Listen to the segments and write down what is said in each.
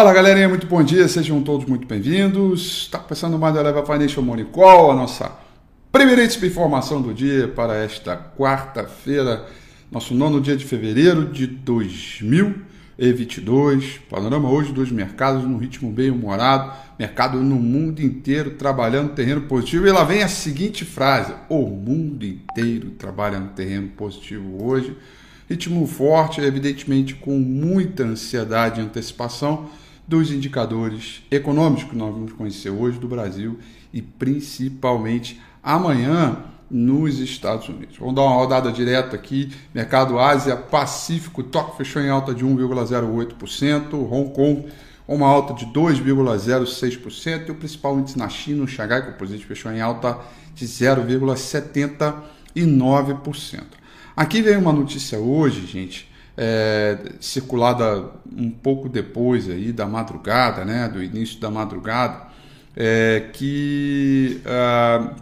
Fala galerinha, muito bom dia, sejam todos muito bem-vindos. Está começando mais a Leva Financial Money Call, a nossa primeira informação do dia para esta quarta-feira, nosso nono dia de fevereiro de 2022. Panorama hoje dos mercados no ritmo bem humorado, mercado no mundo inteiro trabalhando terreno positivo. E lá vem a seguinte frase: o mundo inteiro trabalha no terreno positivo hoje ritmo forte, evidentemente com muita ansiedade e antecipação dos indicadores econômicos que nós vamos conhecer hoje do Brasil e principalmente amanhã nos Estados Unidos. Vamos dar uma rodada direta aqui. Mercado Ásia Pacífico, Tóquio fechou em alta de 1,08%, Hong Kong uma alta de 2,06% e o principal índice na China, o Xangai Composite, fechou em alta de 0,79%. Aqui vem uma notícia hoje, gente, é, circulada um pouco depois aí da madrugada, né, do início da madrugada, é, que a,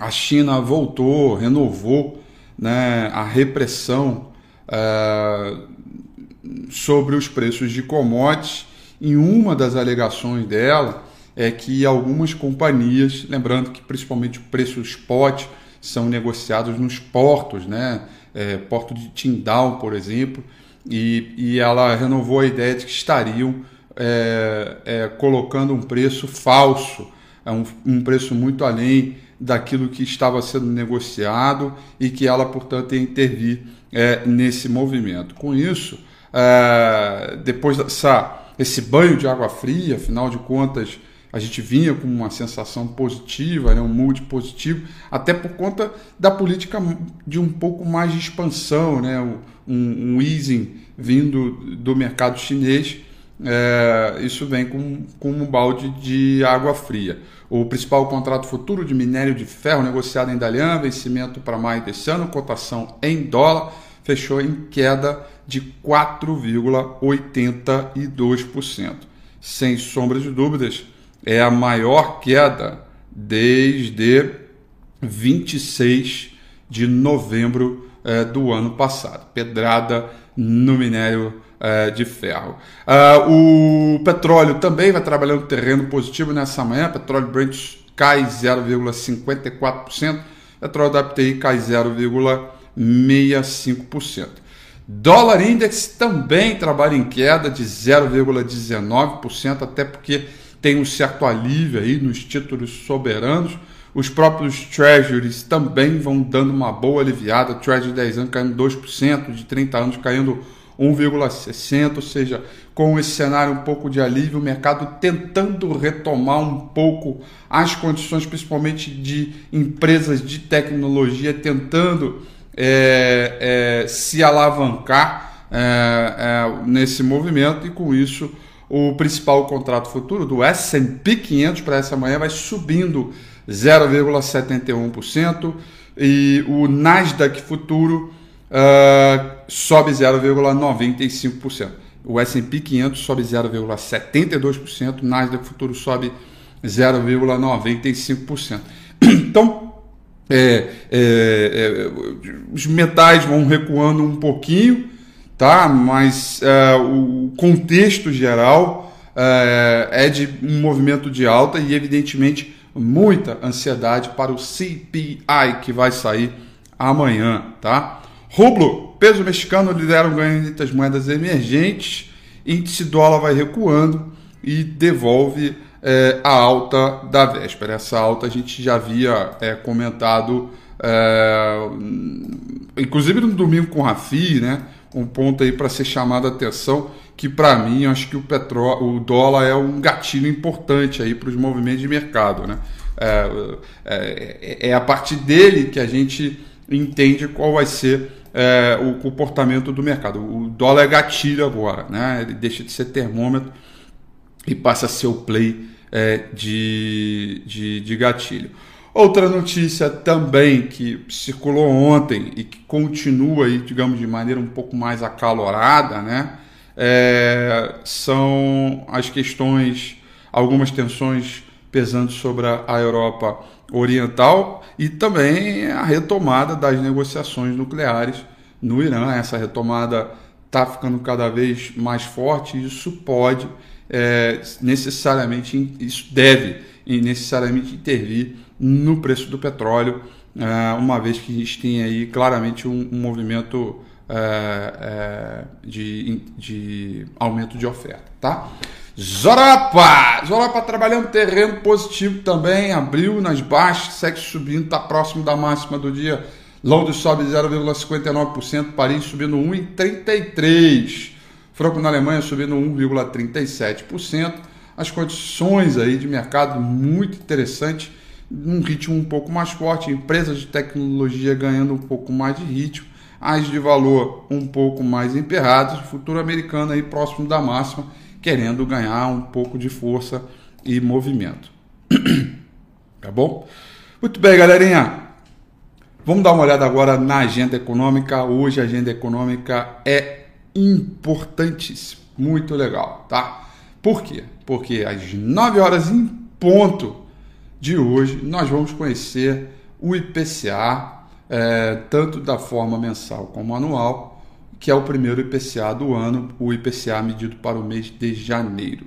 a China voltou, renovou né, a repressão é, sobre os preços de commodities. E uma das alegações dela é que algumas companhias, lembrando que principalmente o preço spot são negociados nos portos, né? É, Porto de Tindal, por exemplo, e, e ela renovou a ideia de que estariam é, é, colocando um preço falso, é um, um preço muito além daquilo que estava sendo negociado e que ela, portanto, ia intervir é, nesse movimento. Com isso, é, depois dessa, esse banho de água fria, afinal de contas, a gente vinha com uma sensação positiva, né, um mood positivo, até por conta da política de um pouco mais de expansão, né, um, um easing vindo do mercado chinês. É, isso vem com, com um balde de água fria. O principal contrato futuro de minério de ferro negociado em Dalian, vencimento para maio desse ano, cotação em dólar, fechou em queda de 4,82%. Sem sombra de dúvidas, é a maior queda desde 26 de novembro é, do ano passado. Pedrada no minério é, de ferro. Uh, o petróleo também vai trabalhando terreno positivo nessa manhã. Petróleo Brent cai 0,54%. Petróleo da WTI cai 0,65%. Dólar Index também trabalha em queda de 0,19%, até porque tem um certo alívio aí nos títulos soberanos. Os próprios treasuries também vão dando uma boa aliviada. Treasury de 10 anos caindo 2%, de 30 anos caindo 1,60%, ou seja, com esse cenário um pouco de alívio, o mercado tentando retomar um pouco as condições, principalmente de empresas de tecnologia, tentando é, é, se alavancar é, é nesse movimento e com isso o principal contrato futuro do S&P 500 para essa manhã vai subindo 0,71% e o Nasdaq futuro uh, sobe 0,95%. O S&P 500 sobe 0,72%, o Nasdaq futuro sobe 0,95%. Então, é, é, é, os metais vão recuando um pouquinho, tá? Mas é, o contexto geral é, é de um movimento de alta e, evidentemente, muita ansiedade para o CPI que vai sair amanhã, tá? Rublo, peso mexicano lidera o ganho entre as moedas emergentes, índice dólar vai recuando e devolve é, a alta da véspera. Essa alta a gente já havia comentado, inclusive no domingo com o Rafi, né? Um ponto aí para ser chamado a atenção, que para mim acho que o petróleo, o dólar é um gatilho importante aí para os movimentos de mercado, né? É, é, é, a partir dele que a gente entende qual vai ser é, o comportamento do mercado. O dólar é gatilho agora, né? Ele deixa de ser termômetro e passa a ser o play é, de, de, de gatilho. Outra notícia também que circulou ontem e que continua aí, digamos, de maneira um pouco mais acalorada, né? É, são as questões, algumas tensões pesando sobre a Europa Oriental e também a retomada das negociações nucleares no Irã. Essa retomada está ficando cada vez mais forte e isso pode é, necessariamente isso deve necessariamente intervir no preço do petróleo, é, uma vez que a gente tem aí claramente um, movimento é, é, de, de aumento de oferta, tá? Zorapa! Zorapa trabalhando terreno positivo também, abriu nas baixas, segue subindo, está próximo da máxima do dia. Londres sobe 0,59%, Paris subindo 1,33%, Franco na Alemanha subindo 1,37%. As condições aí de mercado muito interessantes, num ritmo um pouco mais forte, empresas de tecnologia ganhando um pouco mais de ritmo, as de valor um pouco mais emperradas, futuro americano aí próximo da máxima, querendo ganhar um pouco de força e movimento. tá bom? Muito bem, galerinha. Vamos dar uma olhada agora na agenda econômica. Hoje a agenda econômica é importantíssima, muito legal, tá? Por quê? Porque às 9 horas em ponto de hoje nós vamos conhecer o IPCA é, tanto da forma mensal como anual, que é o primeiro IPCA do ano, o IPCA medido para o mês de janeiro.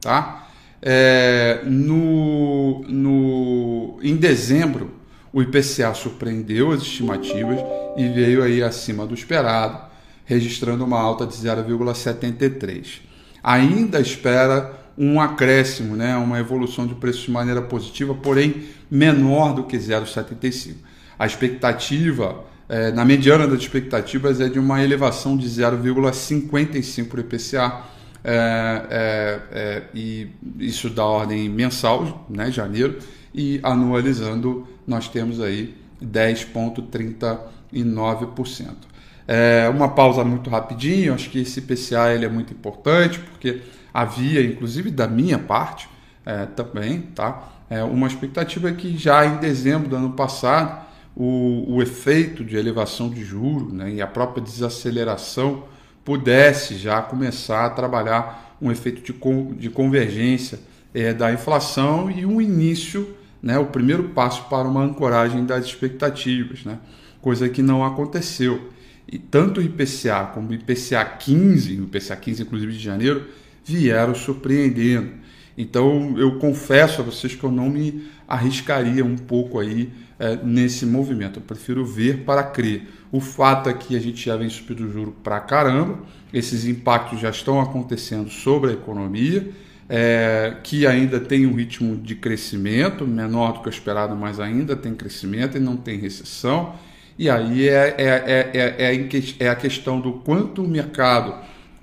Tá? É, no, no, em dezembro, o IPCA surpreendeu as estimativas e veio aí acima do esperado, registrando uma alta de 0,73. Ainda espera um acréscimo, né, uma evolução de preço de maneira positiva, porém menor do que 0,75. A expectativa, é, na mediana das expectativas, é de uma elevação de 0,55 para o IPCA. É, é, e isso da ordem mensal, né, janeiro, e anualizando nós temos aí 10,39%. É uma pausa muito rapidinho, acho que esse IPCA ele é muito importante, porque havia, inclusive da minha parte é, também, tá? É uma expectativa que já em dezembro do ano passado o, o efeito de elevação de juros né, e a própria desaceleração pudesse já começar a trabalhar um efeito de, con, de convergência é, da inflação e um início, né, o primeiro passo para uma ancoragem das expectativas, né, coisa que não aconteceu. E tanto o IPCA como o IPCA 15, o IPCA 15 inclusive de janeiro, vieram surpreendendo. Então eu confesso a vocês que eu não me arriscaria um pouco aí é, nesse movimento. Eu prefiro ver para crer. O fato é que a gente já vem subindo o juro para caramba, esses impactos já estão acontecendo sobre a economia, é, que ainda tem um ritmo de crescimento, menor do que o esperado, mas ainda tem crescimento e não tem recessão. E aí é, é, é, é, é a questão do quanto o mercado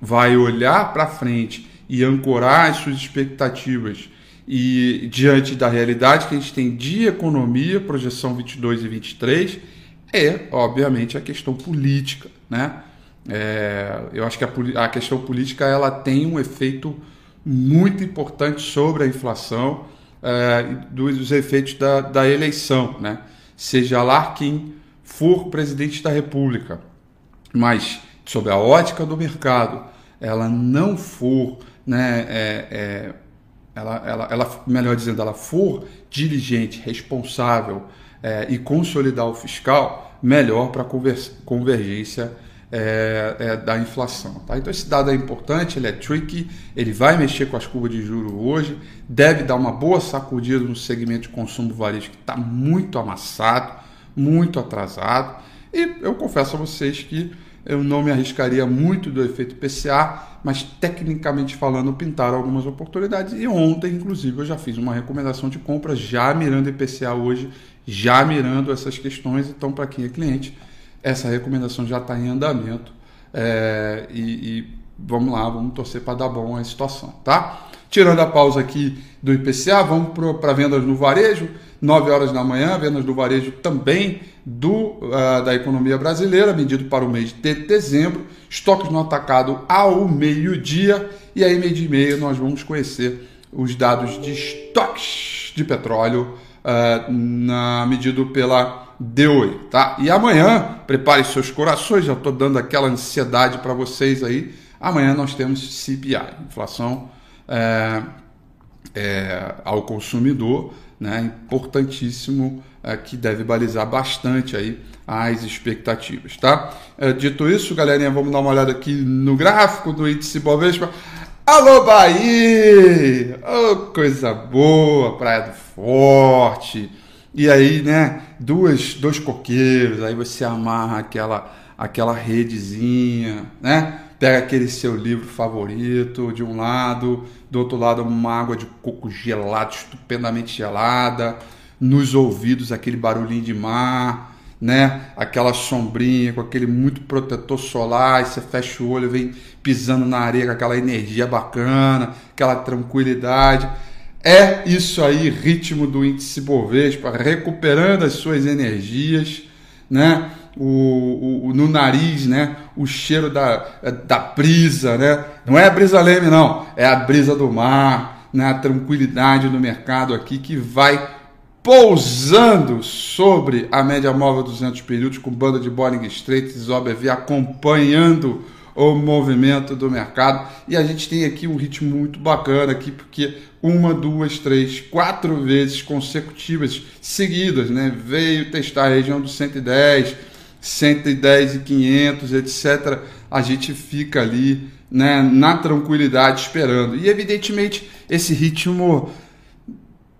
vai olhar para frente e ancorar as suas expectativas e diante da realidade que a gente tem de economia, projeção 22 e 23, é, obviamente, a questão política, né? É, eu acho que a, a, questão política ela tem um efeito muito importante sobre a inflação é, dos, dos, efeitos da, da, eleição, né? Seja lá quem for presidente da República, mas sob a ótica do mercado, ela não for né, é, é ela, ela, ela, melhor dizendo, ela for diligente, responsável é, e consolidar o fiscal, melhor para a convergência é, é, da inflação. Tá? Então esse dado é importante, ele é tricky, ele vai mexer com as curvas de juros hoje, deve dar uma boa sacudida no segmento de consumo varejo que está muito amassado, muito atrasado. E eu confesso a vocês que eu não me arriscaria muito do efeito PCA, mas tecnicamente falando, pintaram algumas oportunidades. E ontem, inclusive, eu já fiz uma recomendação de compra, já mirando IPCA hoje, já mirando essas questões. Então, para quem é cliente, essa recomendação já está em andamento. É, e, e, vamos lá, vamos torcer para dar bom a situação, tá? Tirando a pausa aqui do IPCA, vamos para vendas no varejo. 9 horas da manhã, vendas do varejo também do, uh, da economia brasileira, medido para o mês de dezembro. Estoques no atacado ao meio-dia. E aí, meio de meio, nós vamos conhecer os dados de estoques de petróleo uh, na, medido pela DOE. Tá? E amanhã, prepare seus corações, já estou dando aquela ansiedade para vocês aí. Amanhã nós temos CPI, inflação é, é, ao consumidor né, importantíssimo é, que deve balizar bastante aí as expectativas, tá? É, dito isso, galerinha, vamos dar uma olhada aqui no gráfico do índice Bovespa. Alô, Bahia! Oh, coisa boa, Praia do Forte. E aí, né, duas, dois coqueiros, aí você amarra aquela, aquela redezinha, né? Pega aquele seu livro favorito de um lado, do outro lado uma água de coco gelada, estupendamente gelada, nos ouvidos aquele barulhinho de mar, né? Aquela sombrinha com aquele muito protetor solar, e você fecha o olho, vem pisando na areia com aquela energia bacana, aquela tranquilidade. É isso aí, ritmo do índice Bovespa, recuperando as suas energias, né? O, o, no nariz, né? O cheiro da, da brisa, né? Não é a brisa leme, não, é a brisa do mar, né? A tranquilidade do mercado aqui que vai pousando sobre a média móvel 200 períodos com banda de Bollinger Strait e OBV acompanhando o movimento do mercado e a gente tem aqui um ritmo muito bacana aqui porque uma, duas, três, quatro vezes consecutivas seguidas, né? Veio testar a região dos 110, 110 e 500, etc. A gente fica ali, né, na tranquilidade esperando. E evidentemente esse ritmo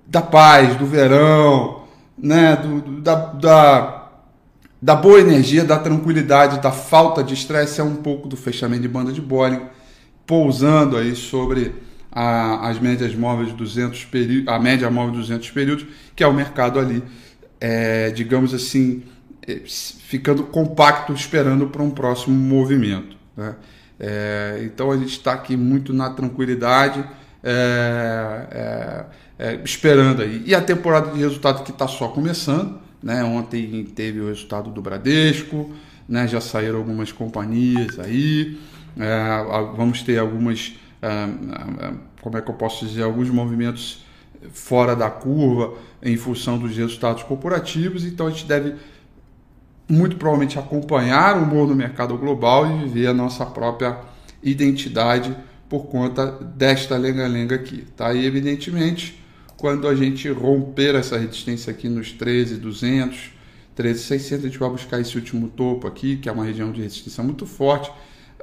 da paz, do verão, né, do, do, da, da, da boa energia, da tranquilidade, da falta de estresse, é um pouco do fechamento de banda de Bollinger, pousando aí sobre a, as médias móveis de 200 períodos, a média móvel de 200 períodos, que é o mercado ali, é, digamos assim, ficando compacto, esperando para um próximo movimento. Né? É, então a gente está aqui muito na tranquilidade. É, é, é, esperando aí. E a temporada de resultado que está só começando, né? Ontem teve o resultado do Bradesco, né? Já saíram algumas companhias aí, é, vamos ter algumas, é, é, como é que eu posso dizer, alguns movimentos fora da curva em função dos resultados corporativos, então a gente deve muito provavelmente acompanhar o humor no mercado global e viver a nossa própria identidade por conta desta lenga-lenga aqui, tá? E evidentemente quando a gente romper essa resistência aqui nos 13,200, 13,600, a gente vai buscar esse último topo aqui, que é uma região de resistência muito forte.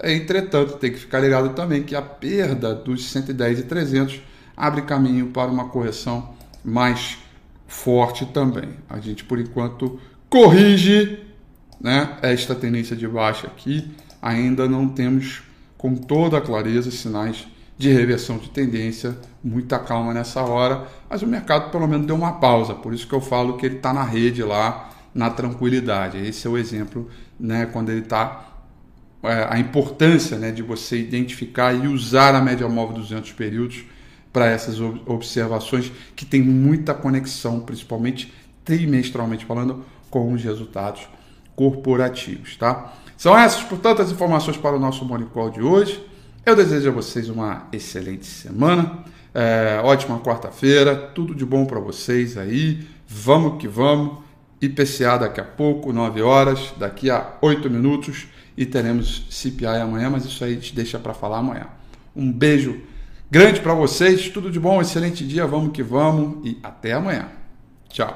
Entretanto, tem que ficar ligado também que a perda dos 110 e 300 abre caminho para uma correção mais forte também. A gente, por enquanto, corrige né, esta tendência de baixa aqui. Ainda não temos com toda a clareza sinais de reversão de tendência, muita calma nessa hora, mas o mercado pelo menos deu uma pausa, por isso que eu falo que ele está na rede lá, na tranquilidade. Esse é o exemplo, né, quando ele está é, a importância né, de você identificar e usar a média móvel 200 períodos para essas observações que tem muita conexão, principalmente trimestralmente falando, com os resultados corporativos, tá? São essas, portanto, as informações para o nosso Morning Call de hoje. Eu desejo a vocês uma excelente semana, é, ótima quarta-feira, tudo de bom para vocês aí. Vamos que vamos. IPCA daqui a pouco, 9 horas, daqui a 8 minutos e teremos CPI amanhã, mas isso aí a gente deixa para falar amanhã. Um beijo grande para vocês, tudo de bom, excelente dia, vamos que vamos e até amanhã. Tchau.